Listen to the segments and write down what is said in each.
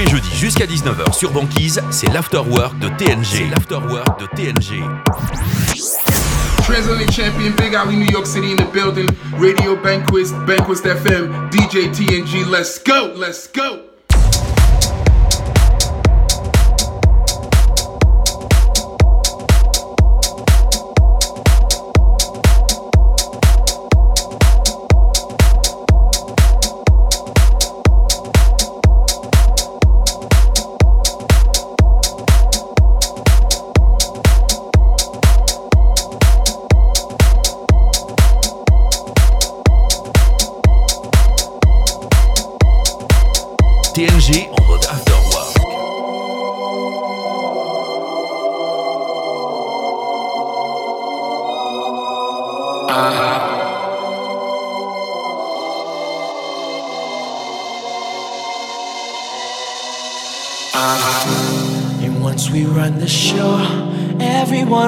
les jeudis jusqu'à 19h sur Banquise, c'est l'afterwork de TNG. L'afterwork de TNG. Transatlantic champion, big Ali, New York City in the building. Radio Banquist, Banquist FM, DJ TNG, let's go, let's go.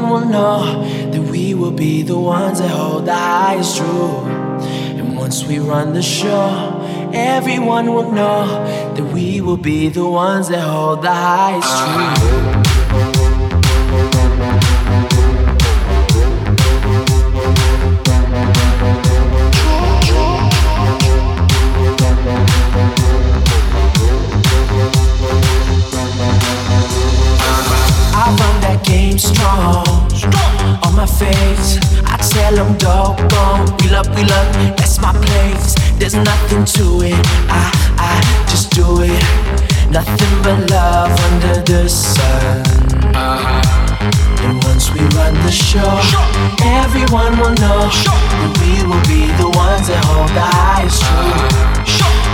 one will know that we will be the ones that hold the highest truth. And once we run the show, everyone will know that we will be the ones that hold the highest truth. strong. On my face, I tell them, go. We love, we love, that's my place. There's nothing to it, I, I just do it. Nothing but love under the sun. Uh-huh. And once we run the show, everyone will know that we will be the ones that hold the highest truth.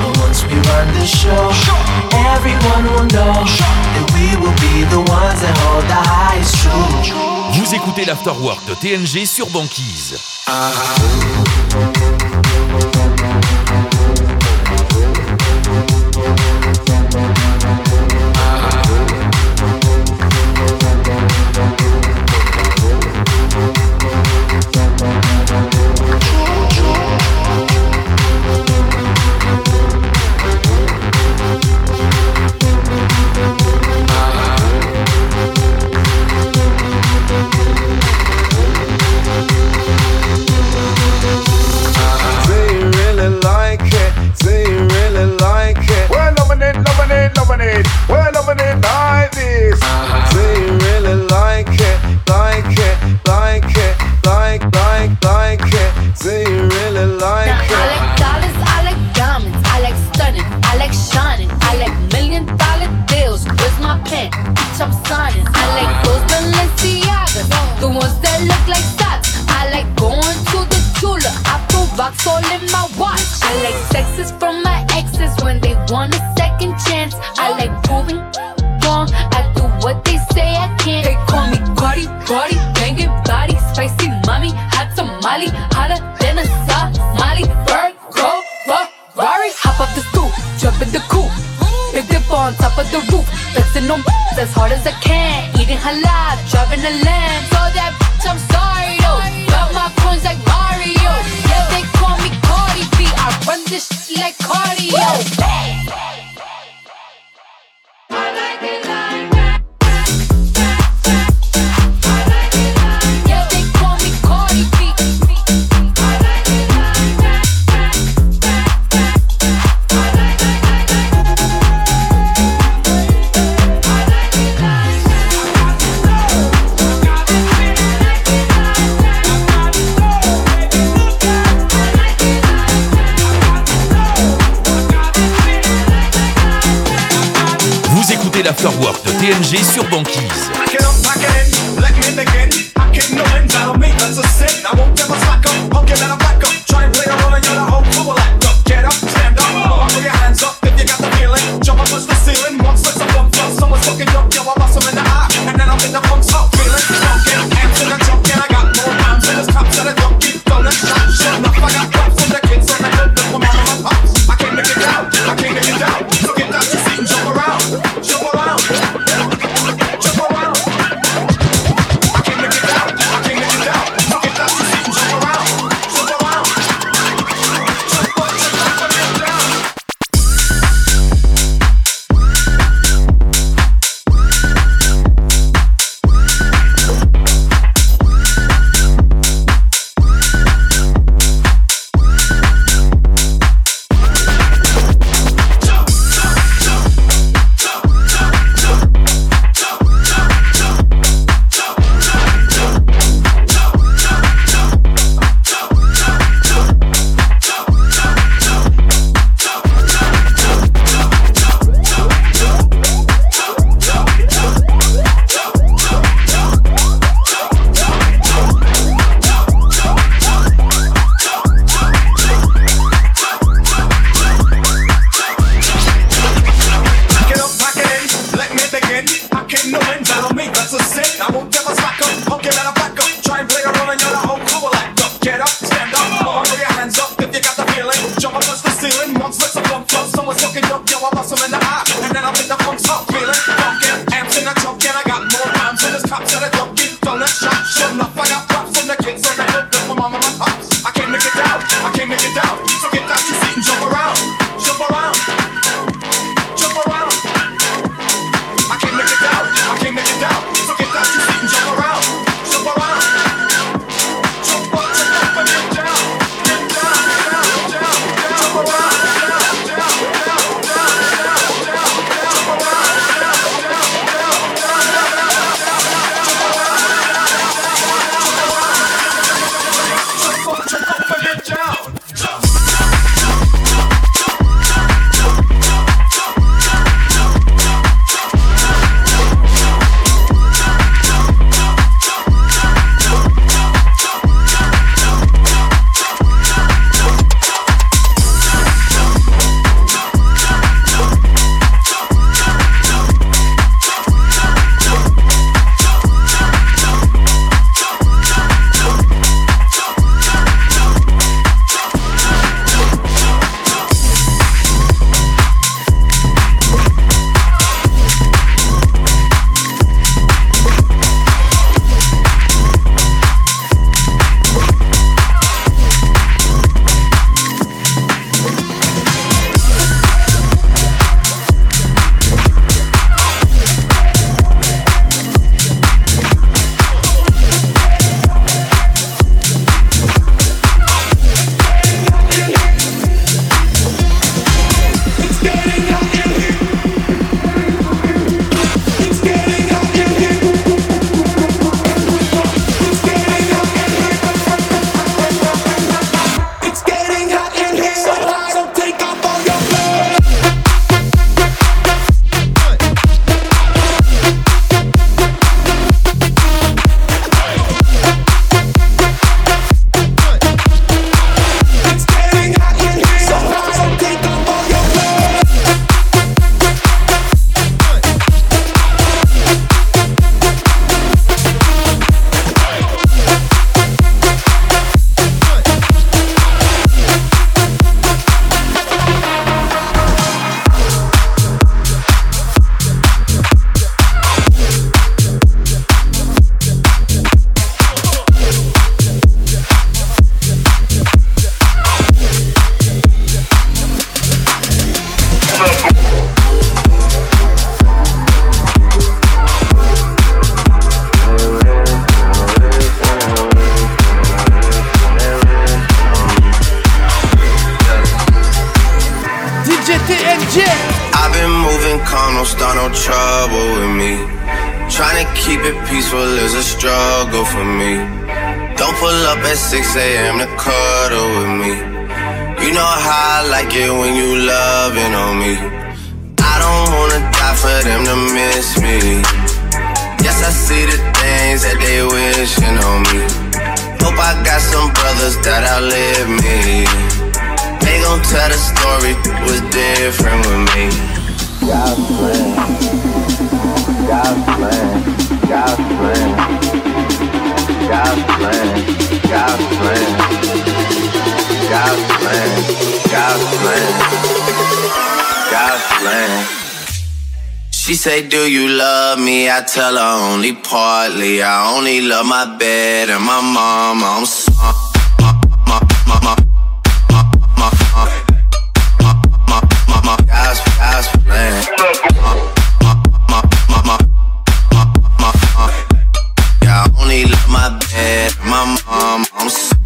And once we run the show, everyone will know that we will be the ones that hold the highest truth. Vous écoutez l'Afterwork de TNG sur Banquise. Uh -huh. conquise. wishing on me. Hope I got some brothers that outlive me. They gon' tell the story was different with me. God's plan, God's plan, God's plan, God's plan, God's plan, God's plan, God's plan, God's plan. She say, do you love me? I tell her only partly. I only love my bed and my mom. I'm sorry. Yeah, I only love my bed, my mom, I'm sorry.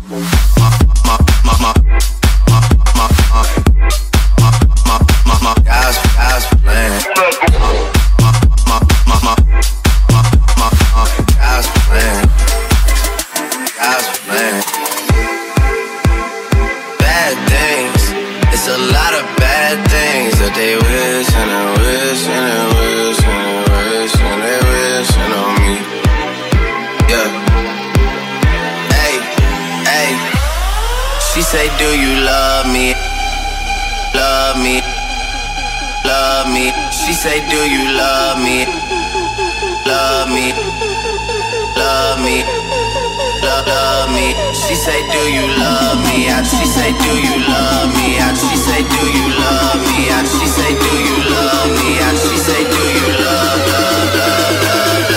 Say, Do you love me? And she say, Do you love me? And she say, Do you love me? And she say, Do you love me? And she say, Do you love, love.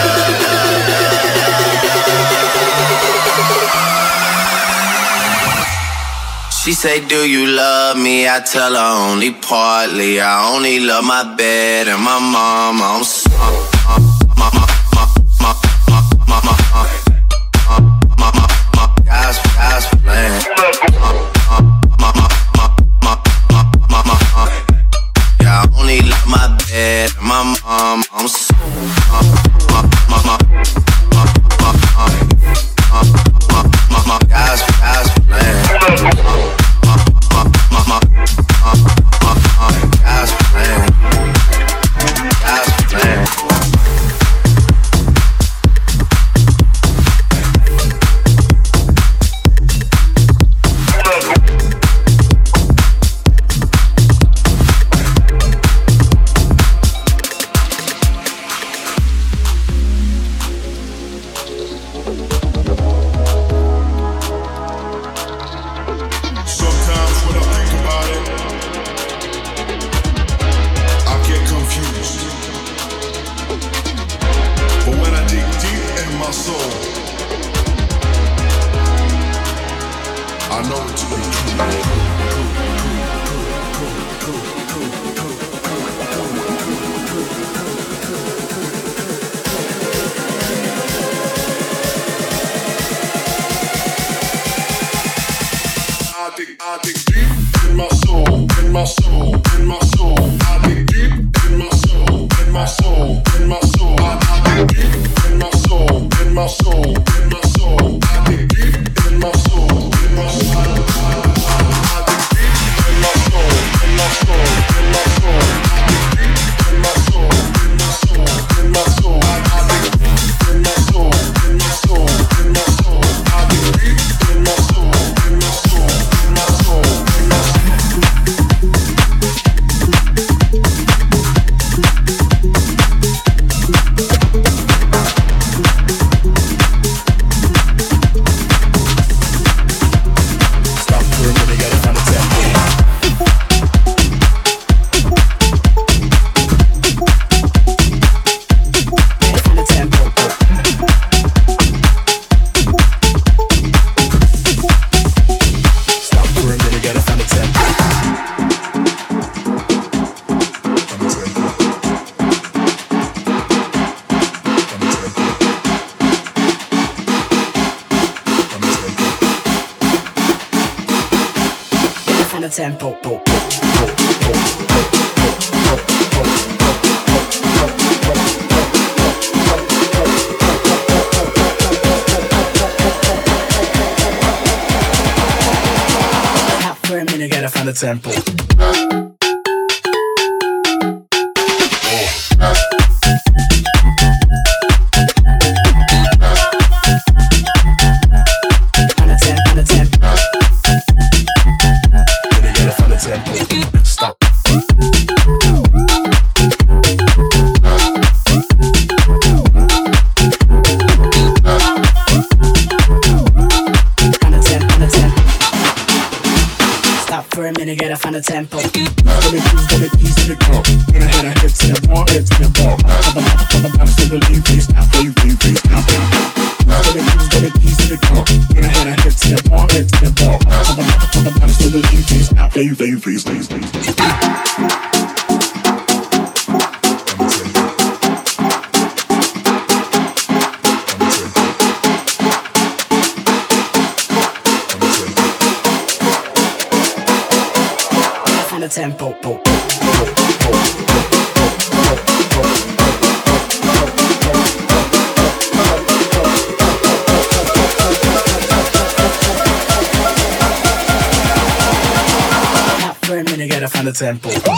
She say, Do you love me? I tell her only partly. I only love my bed and my mom. I'm sorry. my tempo. Tous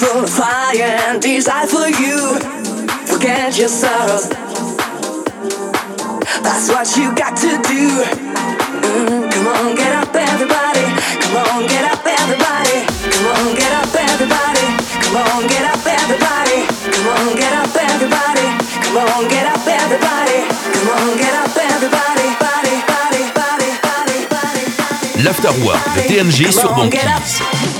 full of fire and desire for you. Forget your sorrows. That's what you got to do. Mm, come on, get up, everybody. Come on, get up, everybody. Come on, get up, everybody. Come on, get up, everybody. Come on, get up, everybody. Come on, get up, everybody. Come on, get up, everybody. Body, body, body, body, body, body. L'afterwork de TNG sur Banquise.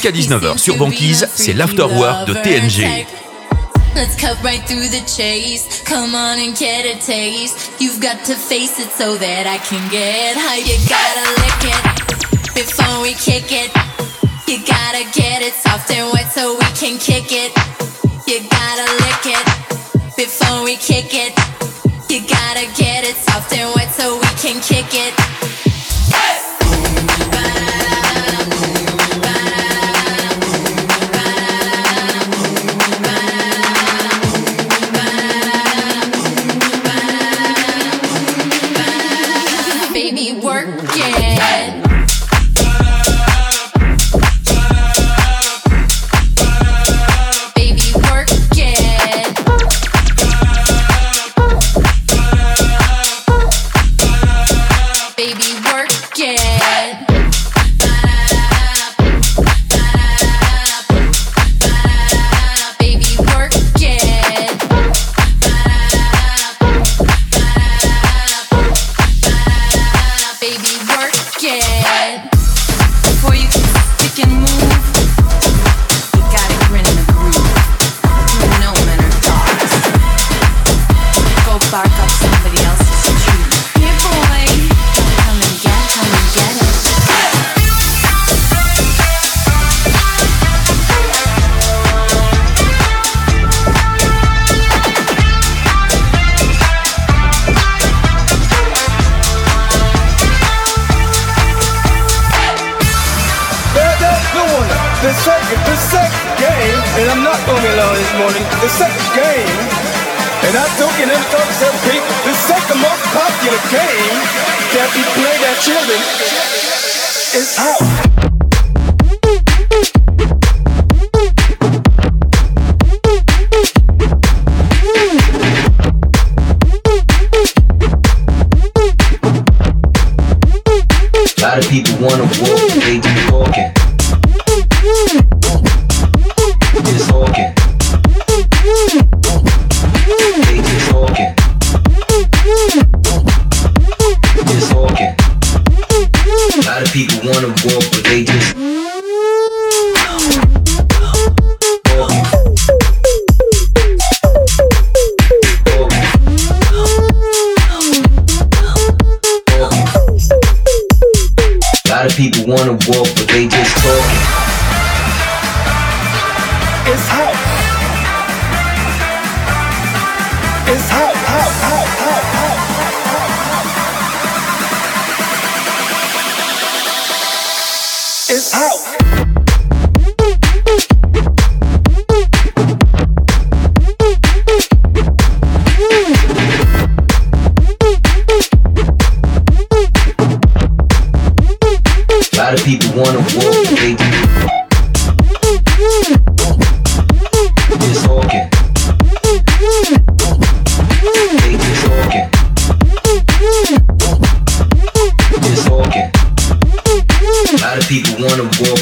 Jusqu'à 19h sur Banquise, c'est l'afterwork de TNG. Let's cut right through the chase. Come on and get a taste. You've got to face it so that I can get high. You gotta lick it before we kick it. You gotta get it soft and wet so we can kick it. You gotta lick it before we kick it. You gotta get it soft and wet so we can kick it. this out. A lot of people wanna war. wanna walk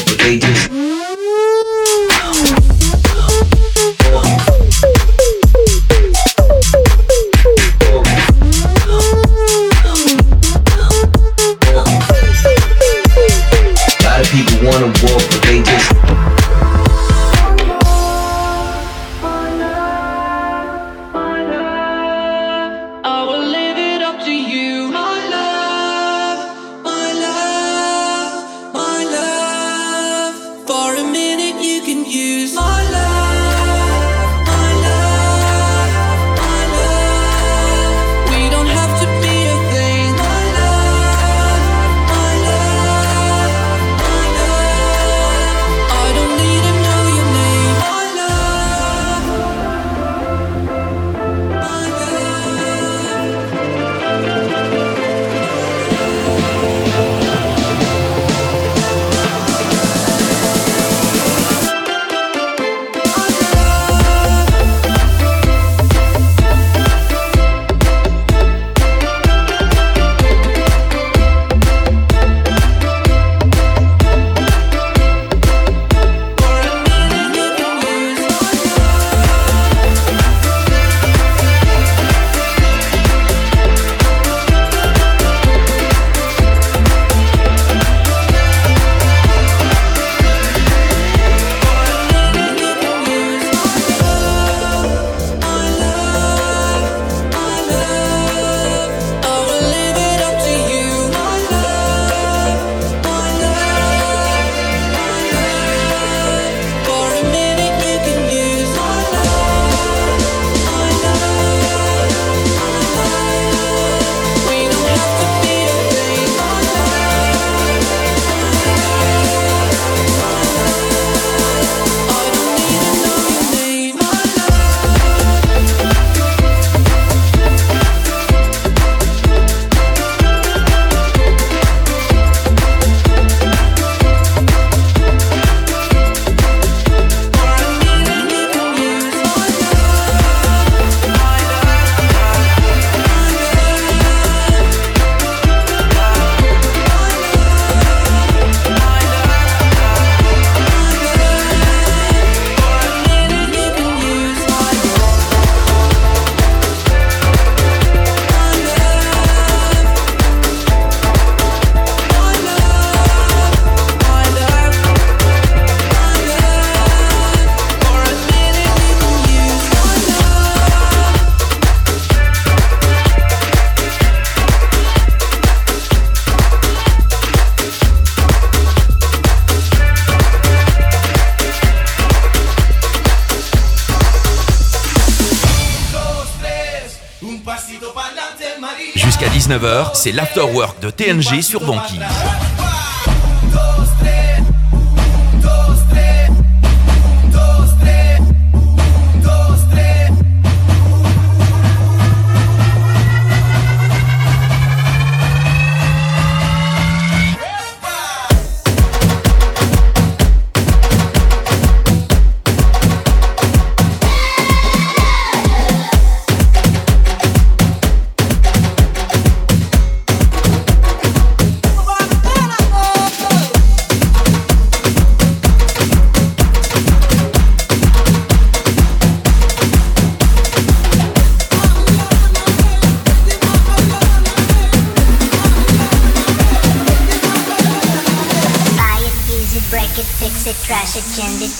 c'est l'afterwork de TNG sur Banquise.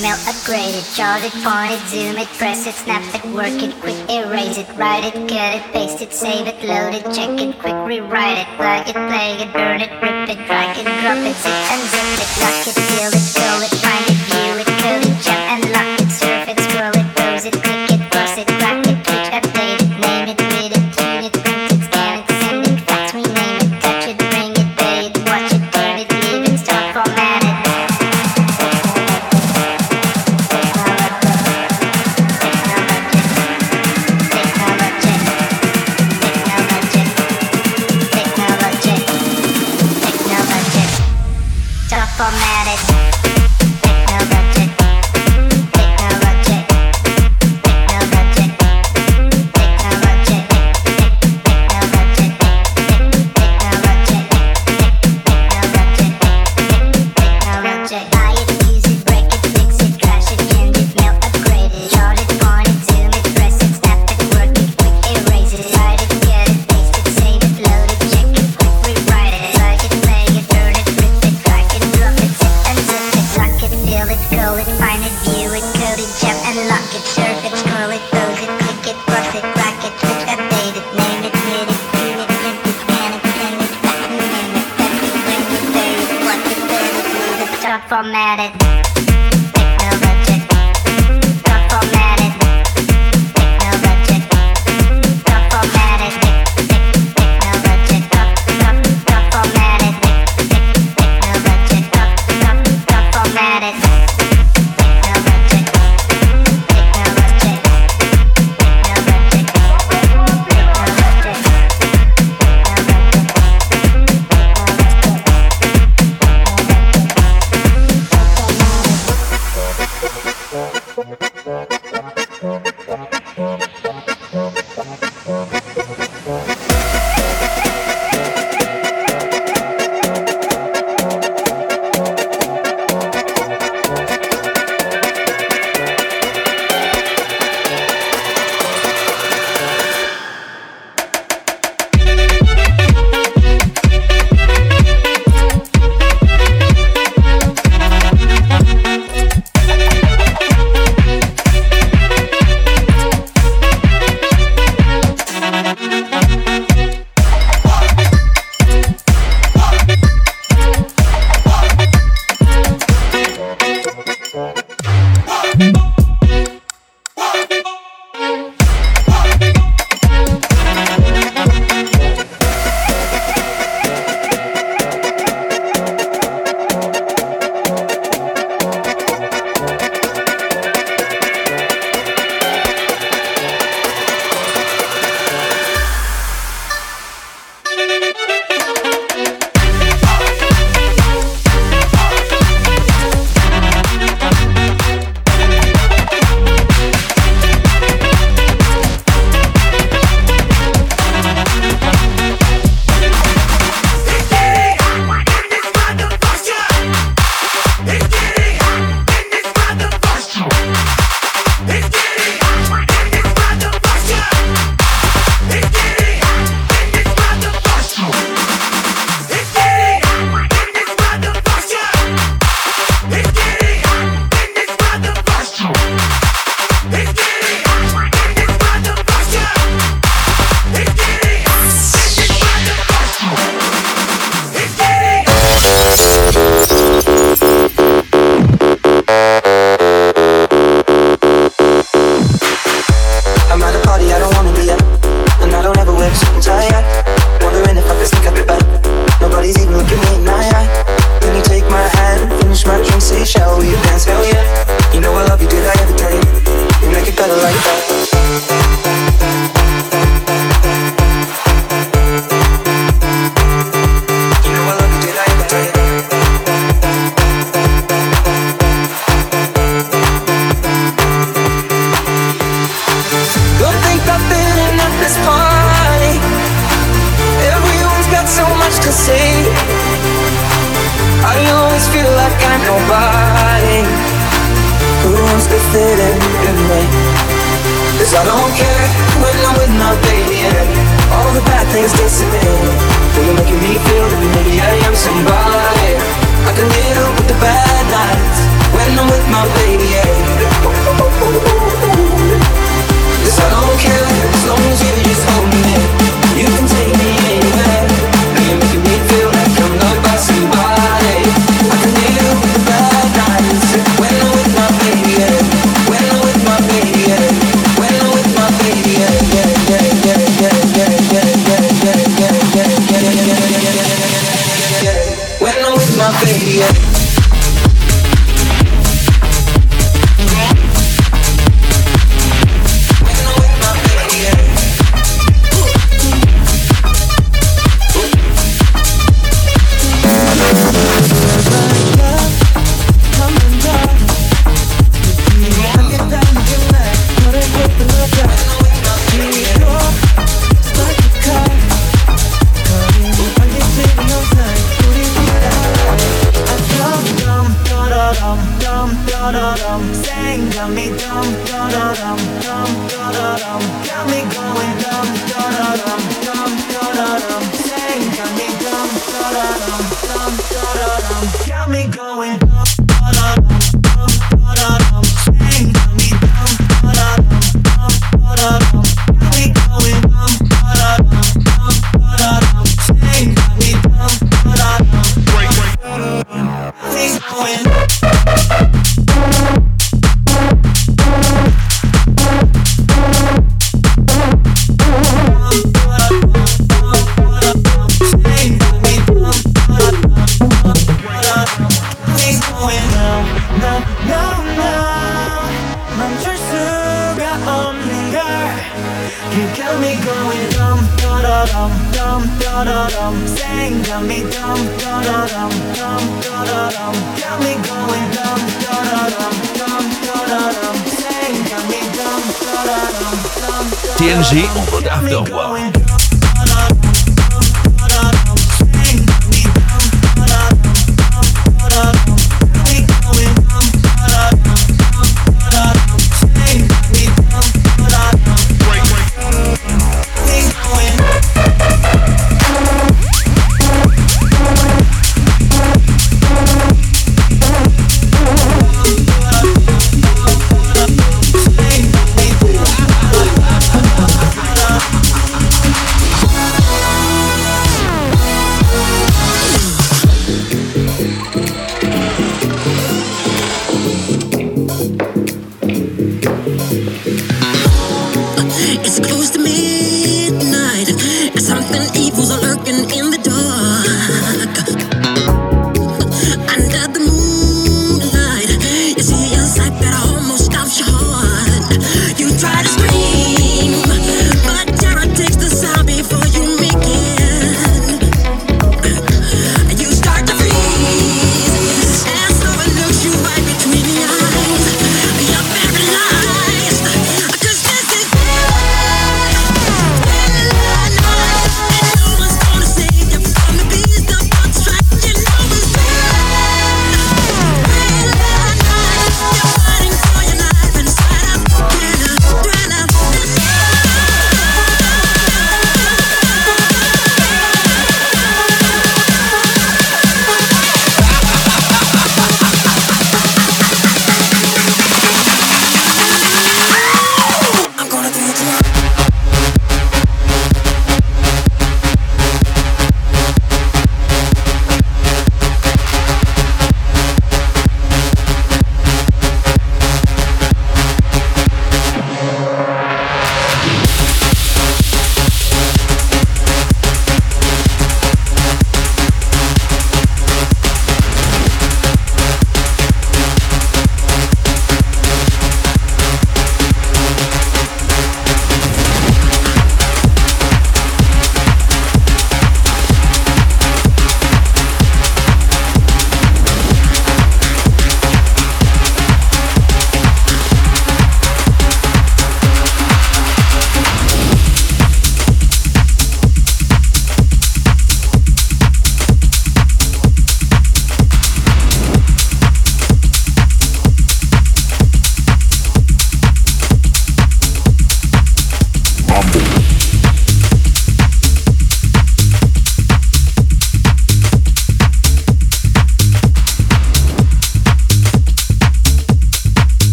mail, upgrade it, chart it, point it, zoom it, press it, snap it, work it, quick erase it, write it, cut it, paste it, save it, load it, check it, quick rewrite it, plug it, play it, burn it, rip it, drag it, drop it, zip and zip it, lock it, fill it, fill it. me. Cause I don't care when I'm with my baby and all the bad things disappear. Well, you're making me feel that maybe I am somebody. I can deal with the bad nights when I'm with my baby. And Cause I don't care as long as you dum Sang got me dumb dum dum dum dum Got me going dumb dum dum dum dum Sang got me dumb dum dum dum TNG on mode after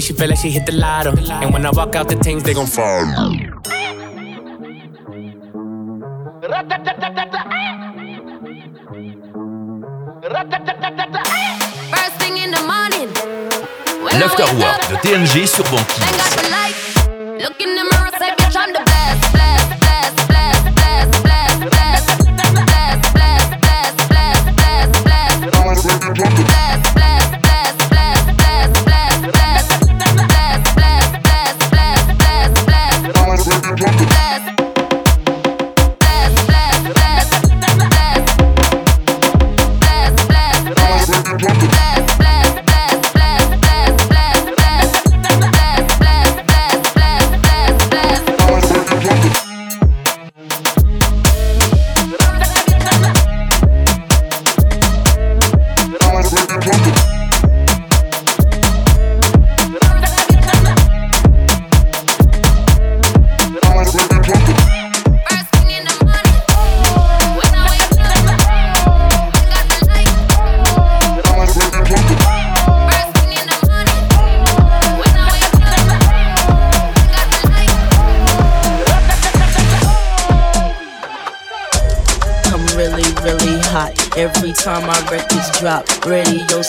me, she feel like she hit the lotto. And when I walk out, the things they gon' follow. First thing in the morning, when I wake L'Afterwork de TNG sur Banquise.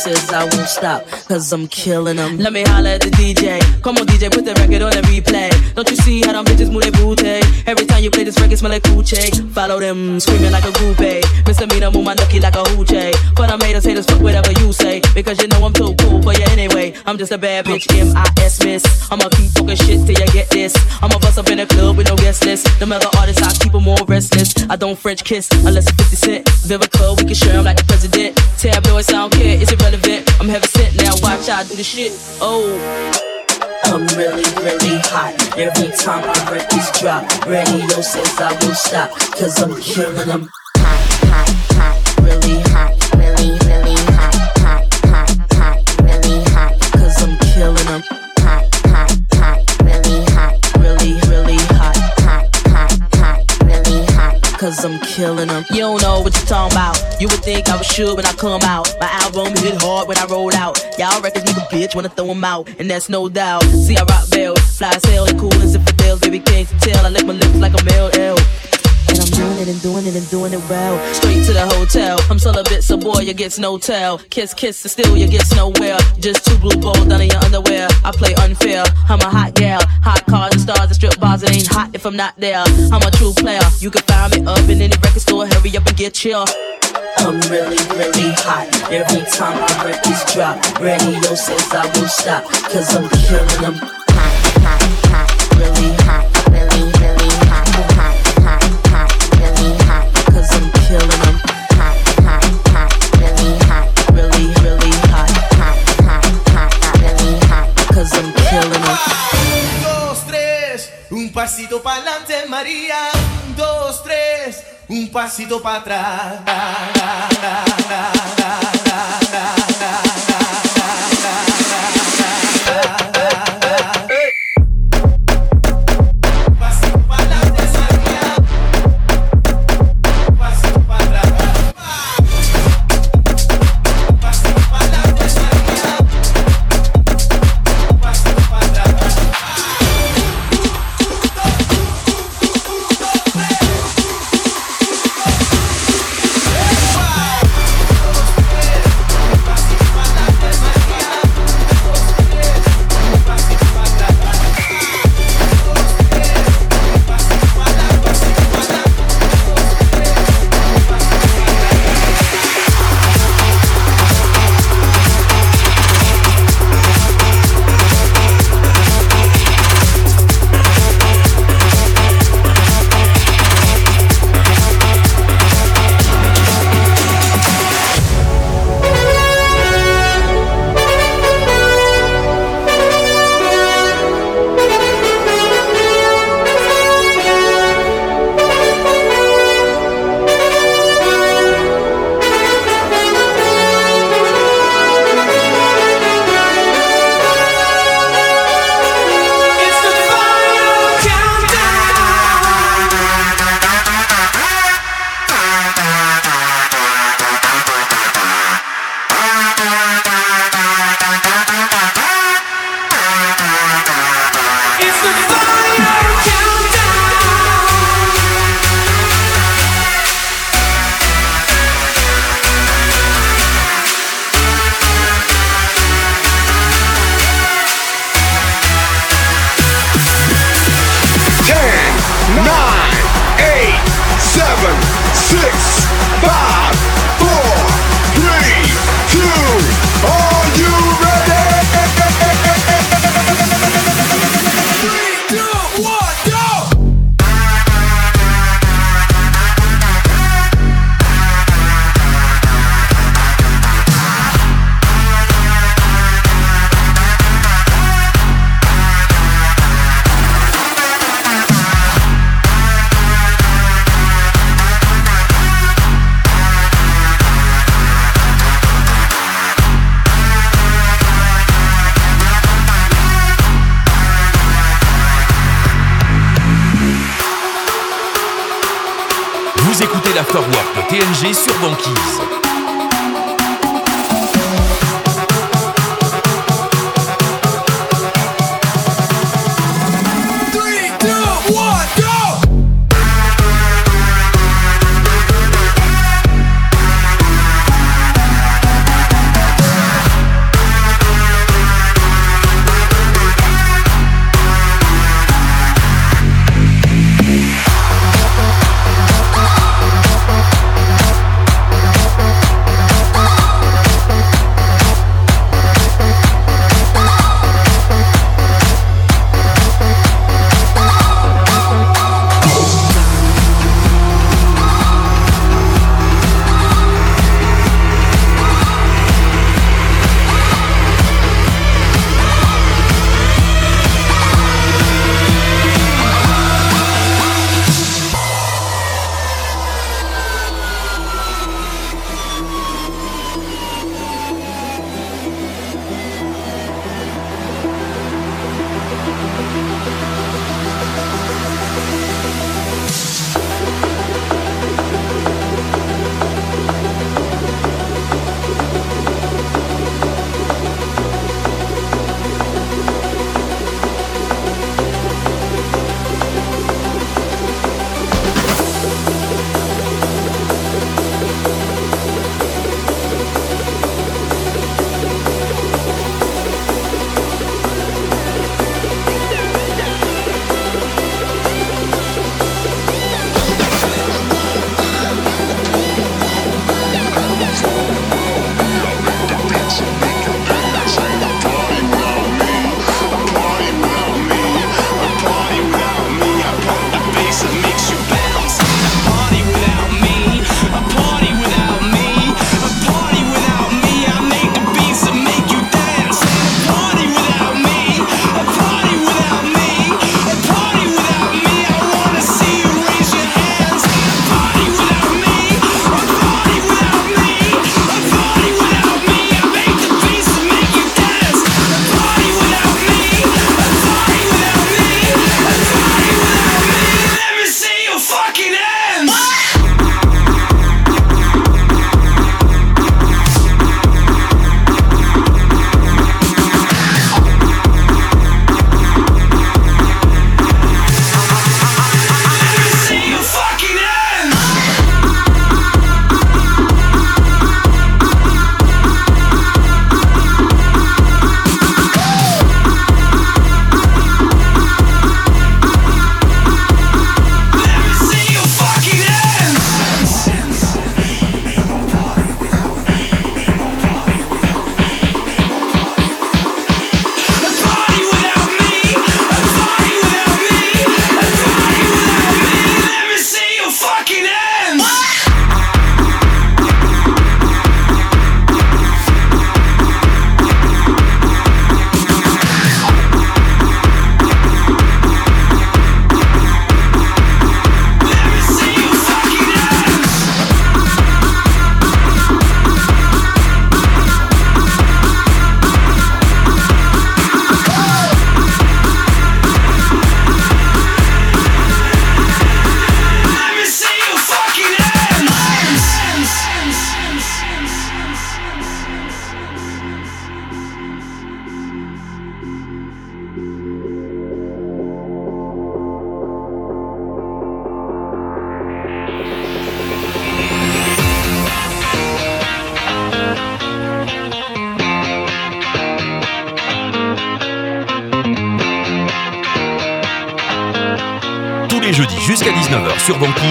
places I won't stop, cause I'm killing them. Let me holler at the DJ. Come on, DJ, put the record on the replay. Don't you see how them bitches move their booty? Every time you play this record, smell like coochie. Follow them, screaming like a groupie. Misdemeanor, move my nookie like a hoochie. But I'm haters, haters, fuck whatever you say. Because you know I'm too cool for you anyway. I'm just a bad bitch, M.I.S. miss. I'ma keep talking shit till you get this. I'ma bust up in a club with no guest list. Them other artists, I keep them more restless. I don't French kiss unless it's 50 cent. Vivica, we can share 'em like the president. Tabloids, I don't care, it's irrelevant. I'm heaven sent now, watch I do the shit. Oh. I'm really, really hot. Every time my records drop, radio says I won't stop, cause I'm killing them. Hot, hot, hot, really hot, really hot, cause I'm killing them. You don't know what you're talking about. You would think I was sure when I come out. My album hit hard when I rolled out. Y'all records a bitch wanna throw 'em out, and that's no doubt. See, I rock bells, fly sail, and cool as fails. Baby, can't tell? I lick my lips like a male L. Doing it and doing it and doing it well. Straight to the hotel. I'm celibate, so boy, you gets no tell. Kiss, kiss, and still you gets nowhere. Just two blue balls down in your underwear. I play unfair. I'm a hot gal. Hot cars and stars and strip bars. It ain't hot if I'm not there. I'm a true player. You can find me up in any record store. Hurry up and get your. I'm really, really hot. Every time my records drop, radio says I won't stop. Cause I'm killing them. pasito para adelante, María. Dos, tres. Un pasito para atrás.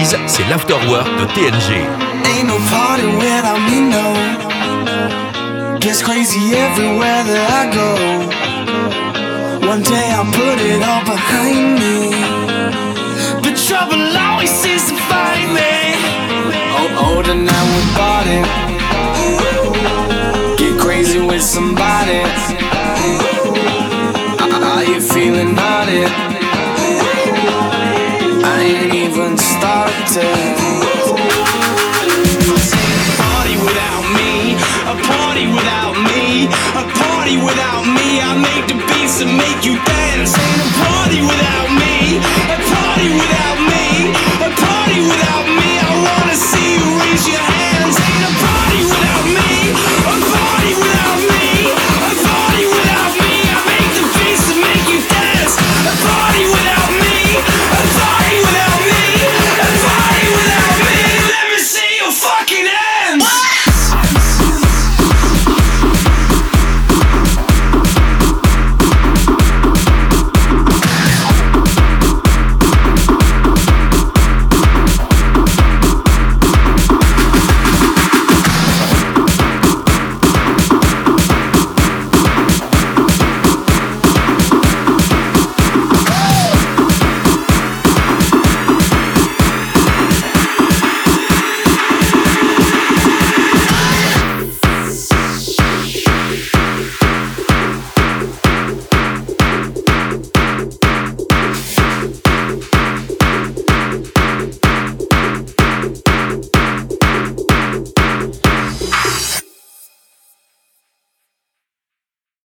Banquise, c'est l'afterwork de TNG. Ain't no party without me, no. Gets crazy everywhere that I go. One day I'll put it all behind me. But trouble always seems to find me. Oh, older now we bought it. Get crazy with somebody. Are you feeling naughty? I Ain't even started. to. A party without me, a party without me, a party without me. I make the beats make you dance. Ain't a party without me, a party without me, a party without me. I wanna see you raise your hands. Ain't a party.